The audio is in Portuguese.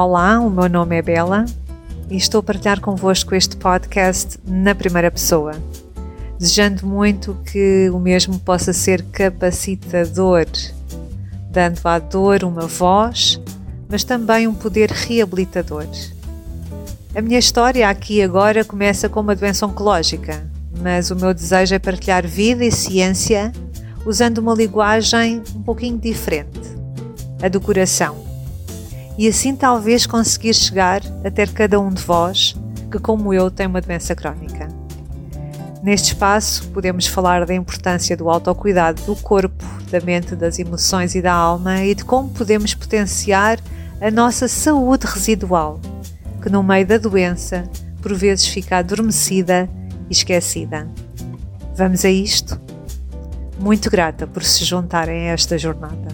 Olá, o meu nome é Bela e estou a partilhar convosco este podcast na primeira pessoa, desejando muito que o mesmo possa ser capacitador, dando à dor uma voz, mas também um poder reabilitador. A minha história aqui agora começa com uma doença oncológica, mas o meu desejo é partilhar vida e ciência usando uma linguagem um pouquinho diferente, a do coração e assim talvez conseguir chegar a ter cada um de vós que, como eu, tem uma doença crónica. Neste espaço, podemos falar da importância do autocuidado do corpo, da mente, das emoções e da alma e de como podemos potenciar a nossa saúde residual, que no meio da doença, por vezes fica adormecida e esquecida. Vamos a isto? Muito grata por se juntarem a esta jornada.